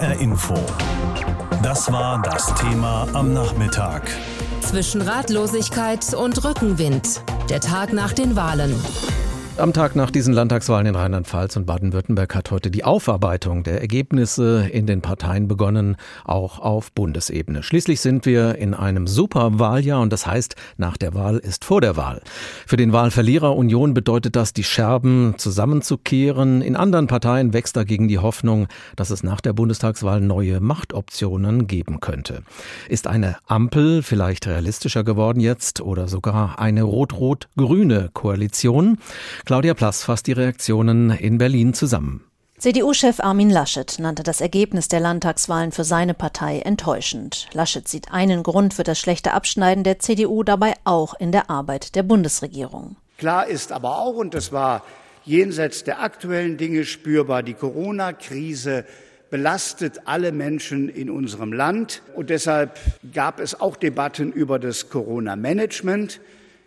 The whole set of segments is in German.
HR Info. Das war das Thema am Nachmittag. Zwischen Ratlosigkeit und Rückenwind. Der Tag nach den Wahlen. Am Tag nach diesen Landtagswahlen in Rheinland-Pfalz und Baden-Württemberg hat heute die Aufarbeitung der Ergebnisse in den Parteien begonnen, auch auf Bundesebene. Schließlich sind wir in einem Superwahljahr und das heißt, nach der Wahl ist vor der Wahl. Für den Wahlverlierer Union bedeutet das, die Scherben zusammenzukehren. In anderen Parteien wächst dagegen die Hoffnung, dass es nach der Bundestagswahl neue Machtoptionen geben könnte. Ist eine Ampel vielleicht realistischer geworden jetzt oder sogar eine rot-rot-grüne Koalition? Claudia Plass fasst die Reaktionen in Berlin zusammen. CDU-Chef Armin Laschet nannte das Ergebnis der Landtagswahlen für seine Partei enttäuschend. Laschet sieht einen Grund für das schlechte Abschneiden der CDU dabei auch in der Arbeit der Bundesregierung. Klar ist aber auch, und das war jenseits der aktuellen Dinge spürbar, die Corona-Krise belastet alle Menschen in unserem Land. Und deshalb gab es auch Debatten über das Corona-Management.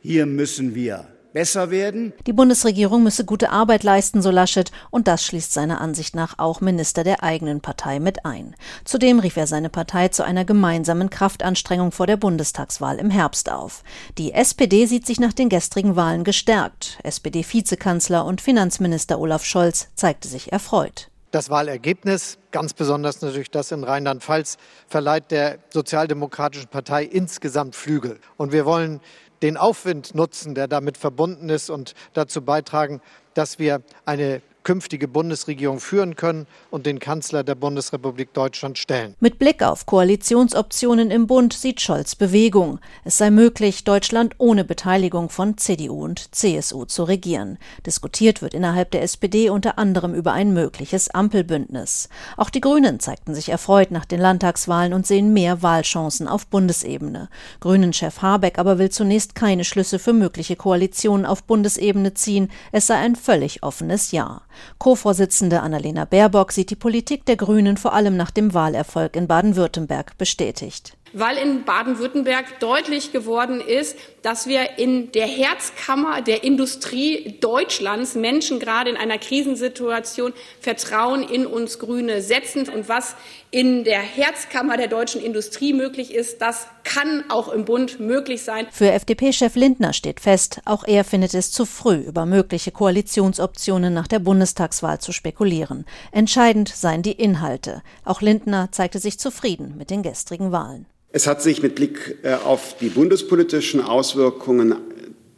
Hier müssen wir besser werden. Die Bundesregierung müsse gute Arbeit leisten, so Laschet, und das schließt seiner Ansicht nach auch Minister der eigenen Partei mit ein. Zudem rief er seine Partei zu einer gemeinsamen Kraftanstrengung vor der Bundestagswahl im Herbst auf. Die SPD sieht sich nach den gestrigen Wahlen gestärkt. SPD-Vizekanzler und Finanzminister Olaf Scholz zeigte sich erfreut. Das Wahlergebnis, ganz besonders natürlich das in Rheinland-Pfalz, verleiht der Sozialdemokratischen Partei insgesamt Flügel. Und wir wollen den Aufwind nutzen, der damit verbunden ist und dazu beitragen, dass wir eine künftige Bundesregierung führen können und den Kanzler der Bundesrepublik Deutschland stellen. Mit Blick auf Koalitionsoptionen im Bund sieht Scholz Bewegung. Es sei möglich, Deutschland ohne Beteiligung von CDU und CSU zu regieren. Diskutiert wird innerhalb der SPD unter anderem über ein mögliches Ampelbündnis. Auch die Grünen zeigten sich erfreut nach den Landtagswahlen und sehen mehr Wahlchancen auf Bundesebene. Grünen-Chef Habeck aber will zunächst keine Schlüsse für mögliche Koalitionen auf Bundesebene ziehen. Es sei ein völlig offenes Jahr. Co-Vorsitzende Annalena Baerbock sieht die Politik der Grünen vor allem nach dem Wahlerfolg in Baden-Württemberg bestätigt weil in Baden-Württemberg deutlich geworden ist, dass wir in der Herzkammer der Industrie Deutschlands Menschen gerade in einer Krisensituation Vertrauen in uns Grüne setzen. Und was in der Herzkammer der deutschen Industrie möglich ist, das kann auch im Bund möglich sein. Für FDP-Chef Lindner steht fest, auch er findet es zu früh, über mögliche Koalitionsoptionen nach der Bundestagswahl zu spekulieren. Entscheidend seien die Inhalte. Auch Lindner zeigte sich zufrieden mit den gestrigen Wahlen. Es hat sich mit Blick äh, auf die bundespolitischen Auswirkungen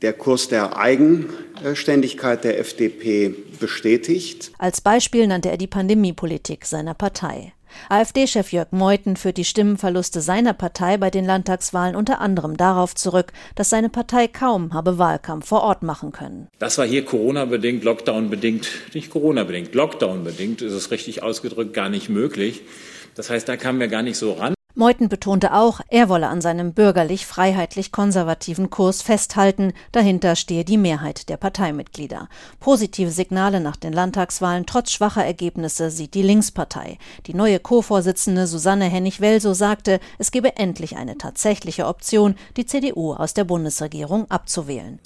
der Kurs der Eigenständigkeit der FDP bestätigt. Als Beispiel nannte er die Pandemiepolitik seiner Partei. AfD-Chef Jörg Meuthen führt die Stimmenverluste seiner Partei bei den Landtagswahlen unter anderem darauf zurück, dass seine Partei kaum habe Wahlkampf vor Ort machen können. Das war hier Corona-bedingt, Lockdown-bedingt, nicht Corona-bedingt, Lockdown-bedingt, ist es richtig ausgedrückt, gar nicht möglich. Das heißt, da kamen wir gar nicht so ran. Meuthen betonte auch, er wolle an seinem bürgerlich-freiheitlich-konservativen Kurs festhalten, dahinter stehe die Mehrheit der Parteimitglieder. Positive Signale nach den Landtagswahlen trotz schwacher Ergebnisse sieht die Linkspartei. Die neue Co-Vorsitzende Susanne Hennig-Welsow sagte, es gebe endlich eine tatsächliche Option, die CDU aus der Bundesregierung abzuwählen.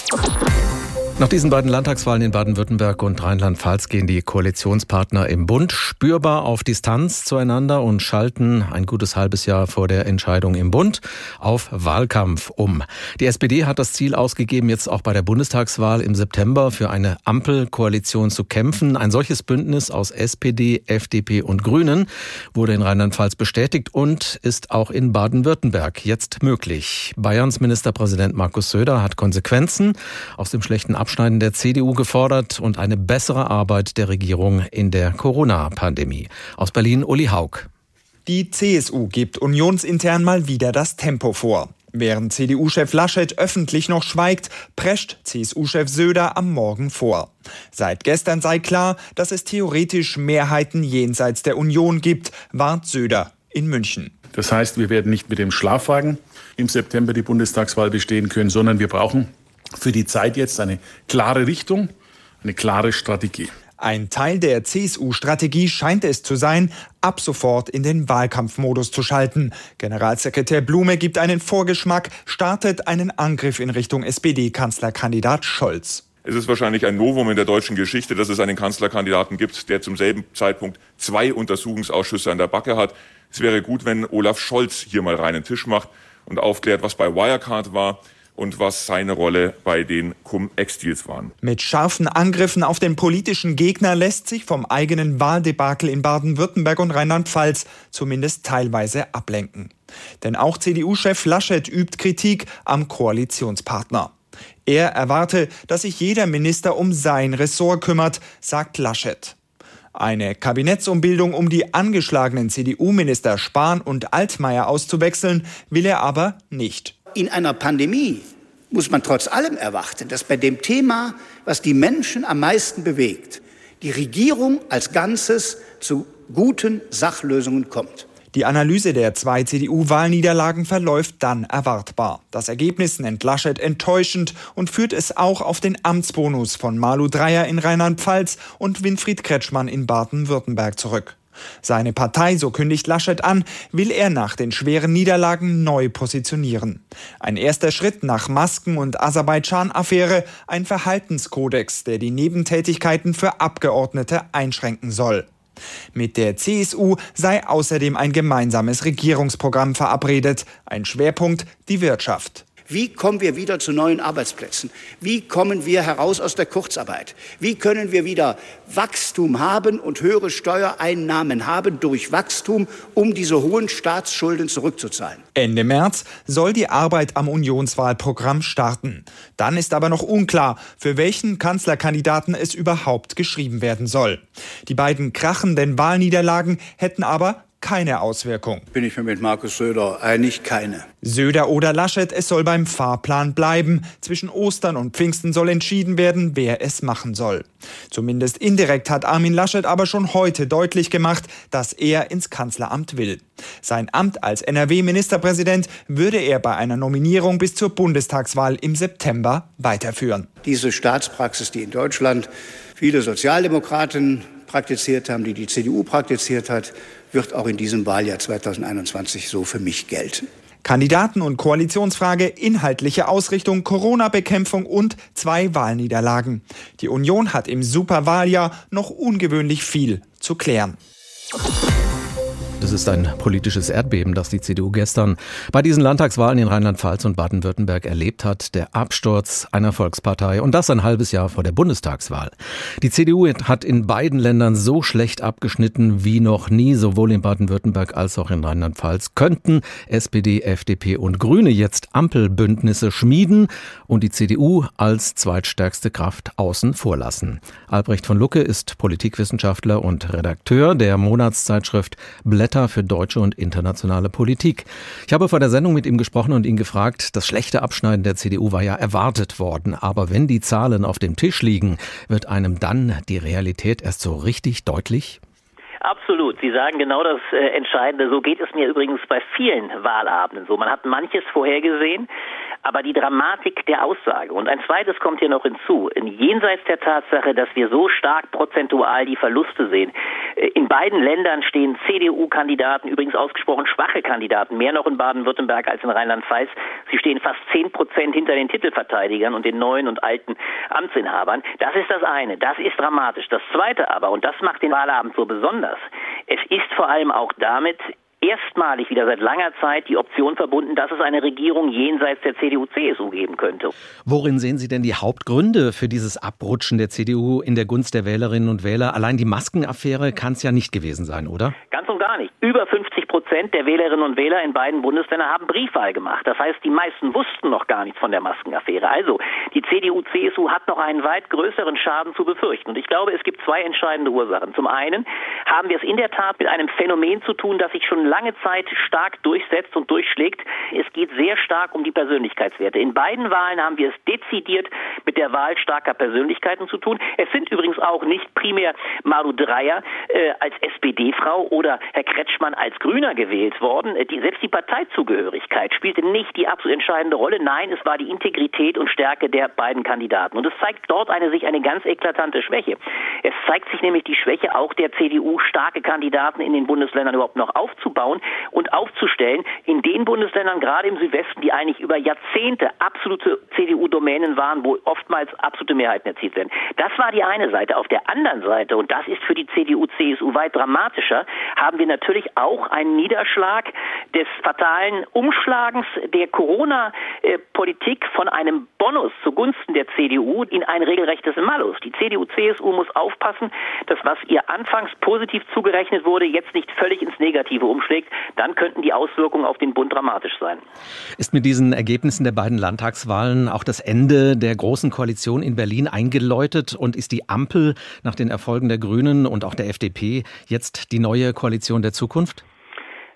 Nach diesen beiden Landtagswahlen in Baden-Württemberg und Rheinland-Pfalz gehen die Koalitionspartner im Bund spürbar auf Distanz zueinander und schalten ein gutes halbes Jahr vor der Entscheidung im Bund auf Wahlkampf um. Die SPD hat das Ziel ausgegeben, jetzt auch bei der Bundestagswahl im September für eine Ampelkoalition zu kämpfen. Ein solches Bündnis aus SPD, FDP und Grünen wurde in Rheinland-Pfalz bestätigt und ist auch in Baden-Württemberg jetzt möglich. Bayerns Ministerpräsident Markus Söder hat Konsequenzen aus dem schlechten Abschneiden der CDU gefordert und eine bessere Arbeit der Regierung in der Corona-Pandemie. Aus Berlin Uli Haug. Die CSU gibt unionsintern mal wieder das Tempo vor. Während CDU-Chef Laschet öffentlich noch schweigt, prescht CSU-Chef Söder am Morgen vor. Seit gestern sei klar, dass es theoretisch Mehrheiten jenseits der Union gibt, warnt Söder in München. Das heißt, wir werden nicht mit dem Schlafwagen im September die Bundestagswahl bestehen können, sondern wir brauchen für die Zeit jetzt eine klare Richtung, eine klare Strategie. Ein Teil der CSU-Strategie scheint es zu sein, ab sofort in den Wahlkampfmodus zu schalten. Generalsekretär Blume gibt einen Vorgeschmack, startet einen Angriff in Richtung SPD-Kanzlerkandidat Scholz. Es ist wahrscheinlich ein Novum in der deutschen Geschichte, dass es einen Kanzlerkandidaten gibt, der zum selben Zeitpunkt zwei Untersuchungsausschüsse an der Backe hat. Es wäre gut, wenn Olaf Scholz hier mal reinen Tisch macht und aufklärt, was bei Wirecard war und was seine Rolle bei den Cum-Ex-Deals waren. Mit scharfen Angriffen auf den politischen Gegner lässt sich vom eigenen Wahldebakel in Baden-Württemberg und Rheinland-Pfalz zumindest teilweise ablenken. Denn auch CDU-Chef Laschet übt Kritik am Koalitionspartner. Er erwarte, dass sich jeder Minister um sein Ressort kümmert, sagt Laschet. Eine Kabinettsumbildung, um die angeschlagenen CDU-Minister Spahn und Altmaier auszuwechseln, will er aber nicht. In einer Pandemie muss man trotz allem erwarten, dass bei dem Thema, was die Menschen am meisten bewegt, die Regierung als Ganzes zu guten Sachlösungen kommt. Die Analyse der zwei CDU-Wahlniederlagen verläuft dann erwartbar. Das Ergebnis nennt Laschet enttäuschend und führt es auch auf den Amtsbonus von Malu Dreyer in Rheinland-Pfalz und Winfried Kretschmann in Baden-Württemberg zurück. Seine Partei, so kündigt Laschet an, will er nach den schweren Niederlagen neu positionieren. Ein erster Schritt nach Masken- und Aserbaidschan-Affäre, ein Verhaltenskodex, der die Nebentätigkeiten für Abgeordnete einschränken soll. Mit der CSU sei außerdem ein gemeinsames Regierungsprogramm verabredet, ein Schwerpunkt die Wirtschaft. Wie kommen wir wieder zu neuen Arbeitsplätzen? Wie kommen wir heraus aus der Kurzarbeit? Wie können wir wieder Wachstum haben und höhere Steuereinnahmen haben durch Wachstum, um diese hohen Staatsschulden zurückzuzahlen? Ende März soll die Arbeit am Unionswahlprogramm starten. Dann ist aber noch unklar, für welchen Kanzlerkandidaten es überhaupt geschrieben werden soll. Die beiden krachenden Wahlniederlagen hätten aber keine Auswirkung. Bin ich mir mit Markus Söder einig, keine. Söder oder Laschet, es soll beim Fahrplan bleiben. Zwischen Ostern und Pfingsten soll entschieden werden, wer es machen soll. Zumindest indirekt hat Armin Laschet aber schon heute deutlich gemacht, dass er ins Kanzleramt will. Sein Amt als NRW-Ministerpräsident würde er bei einer Nominierung bis zur Bundestagswahl im September weiterführen. Diese Staatspraxis, die in Deutschland viele Sozialdemokraten praktiziert haben, die die CDU praktiziert hat, wird auch in diesem Wahljahr 2021 so für mich gelten. Kandidaten- und Koalitionsfrage, inhaltliche Ausrichtung, Corona-Bekämpfung und zwei Wahlniederlagen. Die Union hat im Superwahljahr noch ungewöhnlich viel zu klären. Es ist ein politisches Erdbeben, das die CDU gestern bei diesen Landtagswahlen in Rheinland-Pfalz und Baden-Württemberg erlebt hat. Der Absturz einer Volkspartei und das ein halbes Jahr vor der Bundestagswahl. Die CDU hat in beiden Ländern so schlecht abgeschnitten wie noch nie, sowohl in Baden-Württemberg als auch in Rheinland-Pfalz. Könnten SPD, FDP und Grüne jetzt Ampelbündnisse schmieden und die CDU als zweitstärkste Kraft außen vorlassen? Albrecht von Lucke ist Politikwissenschaftler und Redakteur der Monatszeitschrift Blätter Berater für deutsche und internationale Politik. Ich habe vor der Sendung mit ihm gesprochen und ihn gefragt, das schlechte Abschneiden der CDU war ja erwartet worden, aber wenn die Zahlen auf dem Tisch liegen, wird einem dann die Realität erst so richtig deutlich? Absolut. Sie sagen genau das äh, Entscheidende. So geht es mir übrigens bei vielen Wahlabenden so. Man hat manches vorhergesehen, aber die Dramatik der Aussage. Und ein zweites kommt hier noch hinzu. Jenseits der Tatsache, dass wir so stark prozentual die Verluste sehen. Äh, in beiden Ländern stehen CDU-Kandidaten, übrigens ausgesprochen schwache Kandidaten, mehr noch in Baden-Württemberg als in Rheinland-Pfalz. Sie stehen fast zehn Prozent hinter den Titelverteidigern und den neuen und alten Amtsinhabern. Das ist das eine. Das ist dramatisch. Das zweite aber, und das macht den Wahlabend so besonders, es ist vor allem auch damit erstmalig wieder seit langer Zeit die Option verbunden, dass es eine Regierung jenseits der CDU-CSU geben könnte. Worin sehen Sie denn die Hauptgründe für dieses Abrutschen der CDU in der Gunst der Wählerinnen und Wähler? Allein die Maskenaffäre kann es ja nicht gewesen sein, oder? Ganz und gar nicht. Über 50 Prozent der Wählerinnen und Wähler in beiden Bundesländern haben Briefwahl gemacht. Das heißt, die meisten wussten noch gar nichts von der Maskenaffäre. Also, die CDU-CSU hat noch einen weit größeren Schaden zu befürchten. Und ich glaube, es gibt zwei entscheidende Ursachen. Zum einen haben wir es in der Tat mit einem Phänomen zu tun, das sich schon lange Zeit stark durchsetzt und durchschlägt. Es geht sehr stark um die Persönlichkeitswerte. In beiden Wahlen haben wir es dezidiert mit der Wahl starker Persönlichkeiten zu tun. Es sind übrigens auch nicht primär Malu Dreyer äh, als SPD-Frau oder Herr Kretschmann als Grüner gewählt worden. Die, selbst die Parteizugehörigkeit spielte nicht die absolut entscheidende Rolle. Nein, es war die Integrität und Stärke der beiden Kandidaten. Und es zeigt dort eine, sich eine ganz eklatante Schwäche. Es zeigt sich nämlich die Schwäche auch der CDU, starke Kandidaten in den Bundesländern überhaupt noch aufzubauen und aufzustellen. In den Bundesländern, gerade im Südwesten, die eigentlich über Jahrzehnte absolute CDU-Domänen waren, wo oftmals absolute Mehrheiten erzielt werden. Das war die eine Seite. Auf der anderen Seite, und das ist für die CDU, CSU weit dramatischer, haben wir natürlich auch einen Niederschlag des fatalen Umschlagens der Corona-Politik von einem Bonus zugunsten der CDU in ein regelrechtes Malus. Die CDU, CSU muss aufpassen, dass was ihr anfangs positiv zugerechnet wurde, jetzt nicht völlig ins Negative umschlägt. Dann könnten die Auswirkungen auf den Bund dramatisch sein. Ist mit diesen Ergebnissen der beiden Landtagswahlen auch das Ende der großen Koalition in Berlin eingeläutet und ist die Ampel nach den Erfolgen der Grünen und auch der FDP jetzt die neue Koalition der Zukunft?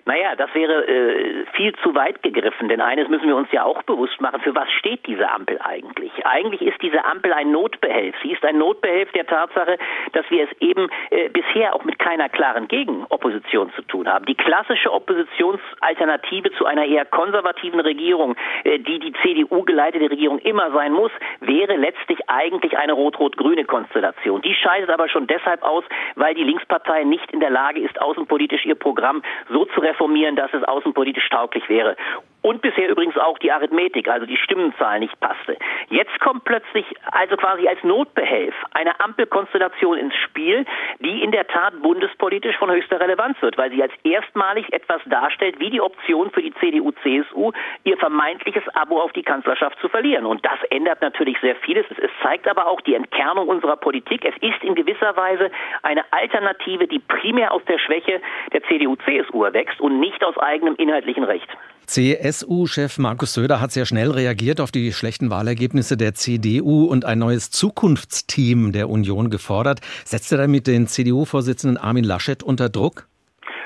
Naja, das wäre äh, viel zu weit gegriffen, denn eines müssen wir uns ja auch bewusst machen, für was steht diese Ampel eigentlich? Eigentlich ist diese Ampel ein Notbehelf. Sie ist ein Notbehelf der Tatsache, dass wir es eben äh, bisher auch mit keiner klaren Gegenopposition zu tun haben. Die klassische Oppositionsalternative zu einer eher konservativen Regierung, äh, die die CDU geleitete Regierung immer sein muss, wäre letztlich eigentlich eine rot-rot-grüne Konstellation. Die scheidet aber schon deshalb aus, weil die Linkspartei nicht in der Lage ist, außenpolitisch ihr Programm so zu reformieren, reformieren, dass es außenpolitisch tauglich wäre. Und bisher übrigens auch die Arithmetik, also die Stimmenzahl nicht passte. Jetzt kommt plötzlich also quasi als Notbehelf eine Ampelkonstellation ins Spiel, die in der Tat bundespolitisch von höchster Relevanz wird, weil sie als erstmalig etwas darstellt, wie die Option für die CDU-CSU, ihr vermeintliches Abo auf die Kanzlerschaft zu verlieren. Und das ändert natürlich sehr vieles. Es zeigt aber auch die Entkernung unserer Politik. Es ist in gewisser Weise eine Alternative, die primär aus der Schwäche der CDU-CSU erwächst und nicht aus eigenem inhaltlichen Recht. CSU-Chef Markus Söder hat sehr schnell reagiert auf die schlechten Wahlergebnisse der CDU und ein neues Zukunftsteam der Union gefordert. Setzt er damit den CDU-Vorsitzenden Armin Laschet unter Druck?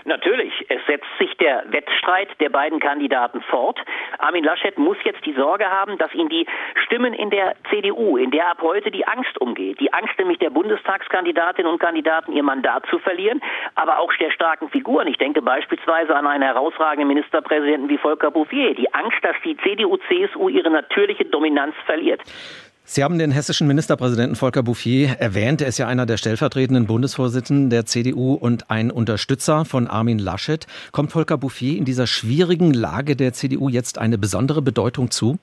Natürlich. Setzt sich der Wettstreit der beiden Kandidaten fort. Armin Laschet muss jetzt die Sorge haben, dass ihn die Stimmen in der CDU, in der ab heute die Angst umgeht, die Angst nämlich der Bundestagskandidatinnen und Kandidaten ihr Mandat zu verlieren, aber auch der starken Figuren. Ich denke beispielsweise an einen herausragenden Ministerpräsidenten wie Volker Bouffier. Die Angst, dass die CDU-CSU ihre natürliche Dominanz verliert. Sie haben den hessischen Ministerpräsidenten Volker Bouffier erwähnt. Er ist ja einer der stellvertretenden Bundesvorsitzenden der CDU und ein Unterstützer von Armin Laschet. Kommt Volker Bouffier in dieser schwierigen Lage der CDU jetzt eine besondere Bedeutung zu?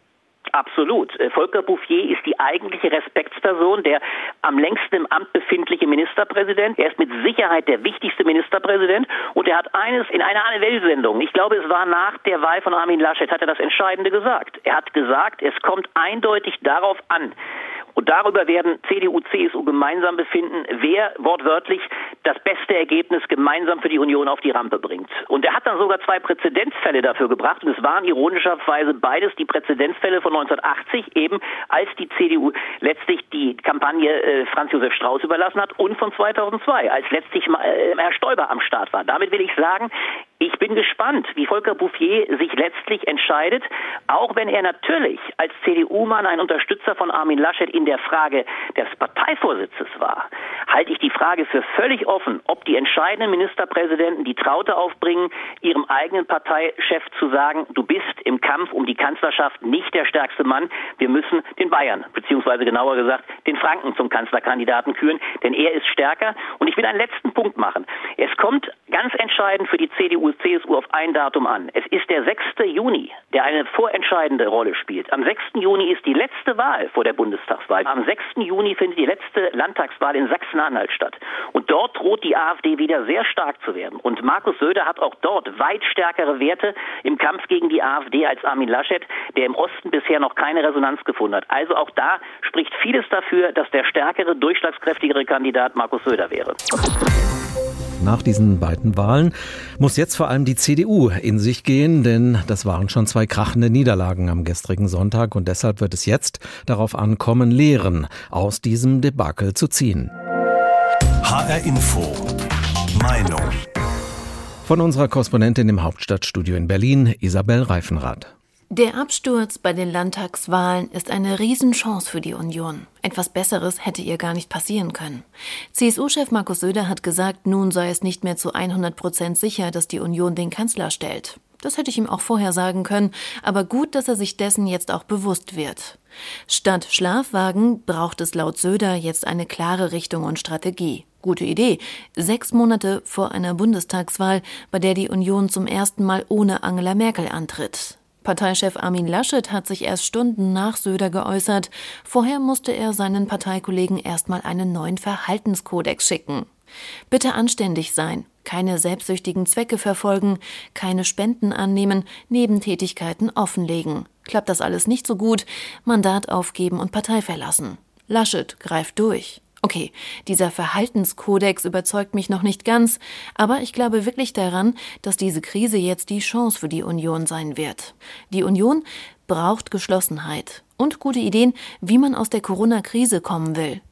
Absolut. Äh, Volker Bouffier ist die eigentliche Respektsperson, der am längsten im Amt befindliche Ministerpräsident. Er ist mit Sicherheit der wichtigste Ministerpräsident und er hat eines in einer Anne-Will-Sendung, ich glaube, es war nach der Wahl von Armin Laschet, hat er das Entscheidende gesagt. Er hat gesagt, es kommt eindeutig darauf an, und darüber werden CDU, CSU gemeinsam befinden, wer wortwörtlich das beste Ergebnis gemeinsam für die Union auf die Rampe bringt. Und er hat dann sogar zwei Präzedenzfälle dafür gebracht. Und es waren ironischerweise beides die Präzedenzfälle von 1980, eben als die CDU letztlich die Kampagne äh, Franz Josef Strauß überlassen hat und von 2002, als letztlich äh, Herr Stoiber am Start war. Damit will ich sagen, ich bin gespannt, wie Volker Bouffier sich letztlich entscheidet, auch wenn er natürlich als CDU-Mann ein Unterstützer von Armin Laschet in der Frage des Parteivorsitzes war, halte ich die Frage für völlig offen, ob die entscheidenden Ministerpräsidenten die Traute aufbringen, ihrem eigenen Parteichef zu sagen, du bist im Kampf um die Kanzlerschaft nicht der stärkste Mann, wir müssen den Bayern, beziehungsweise genauer gesagt, den Franken zum Kanzlerkandidaten küren, denn er ist stärker. Und ich will einen letzten Punkt machen. Es kommt ganz entscheidend für die CSU auf ein Datum an. Es ist der 6. Juni, der eine vorentscheidende Rolle spielt. Am 6. Juni ist die letzte Wahl vor der Bundestagswahl. Am 6. Juni findet die letzte Landtagswahl in Sachsen-Anhalt statt. Und dort droht die AfD wieder sehr stark zu werden. Und Markus Söder hat auch dort weit stärkere Werte im Kampf gegen die AfD als Armin Laschet, der im Osten bisher noch keine Resonanz gefunden hat. Also auch da spricht vieles dafür, dass der stärkere, durchschlagskräftigere Kandidat Markus Söder wäre. Nach diesen beiden Wahlen muss jetzt vor allem die CDU in sich gehen, denn das waren schon zwei krachende Niederlagen am gestrigen Sonntag und deshalb wird es jetzt darauf ankommen, Lehren aus diesem Debakel zu ziehen. HR Info. Meinung. Von unserer Korrespondentin im Hauptstadtstudio in Berlin, Isabel Reifenrath. Der Absturz bei den Landtagswahlen ist eine Riesenchance für die Union. Etwas Besseres hätte ihr gar nicht passieren können. CSU-Chef Markus Söder hat gesagt, nun sei es nicht mehr zu 100 Prozent sicher, dass die Union den Kanzler stellt. Das hätte ich ihm auch vorher sagen können, aber gut, dass er sich dessen jetzt auch bewusst wird. Statt Schlafwagen braucht es laut Söder jetzt eine klare Richtung und Strategie. Gute Idee. Sechs Monate vor einer Bundestagswahl, bei der die Union zum ersten Mal ohne Angela Merkel antritt. Parteichef Armin Laschet hat sich erst Stunden nach Söder geäußert. Vorher musste er seinen Parteikollegen erstmal einen neuen Verhaltenskodex schicken. Bitte anständig sein, keine selbstsüchtigen Zwecke verfolgen, keine Spenden annehmen, Nebentätigkeiten offenlegen. Klappt das alles nicht so gut, Mandat aufgeben und Partei verlassen. Laschet greift durch. Okay, dieser Verhaltenskodex überzeugt mich noch nicht ganz, aber ich glaube wirklich daran, dass diese Krise jetzt die Chance für die Union sein wird. Die Union braucht Geschlossenheit und gute Ideen, wie man aus der Corona-Krise kommen will.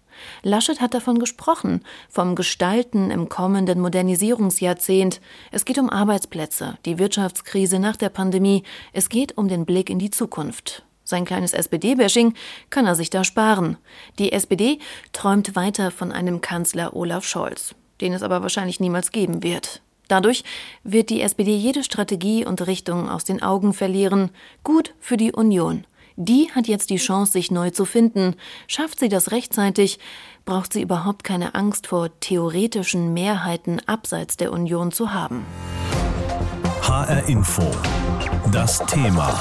Laschet hat davon gesprochen, vom Gestalten im kommenden Modernisierungsjahrzehnt. Es geht um Arbeitsplätze, die Wirtschaftskrise nach der Pandemie, es geht um den Blick in die Zukunft. Sein kleines SPD-Bashing kann er sich da sparen. Die SPD träumt weiter von einem Kanzler Olaf Scholz, den es aber wahrscheinlich niemals geben wird. Dadurch wird die SPD jede Strategie und Richtung aus den Augen verlieren. Gut für die Union. Die hat jetzt die Chance, sich neu zu finden. Schafft sie das rechtzeitig, braucht sie überhaupt keine Angst vor theoretischen Mehrheiten abseits der Union zu haben. HR Info. Das Thema.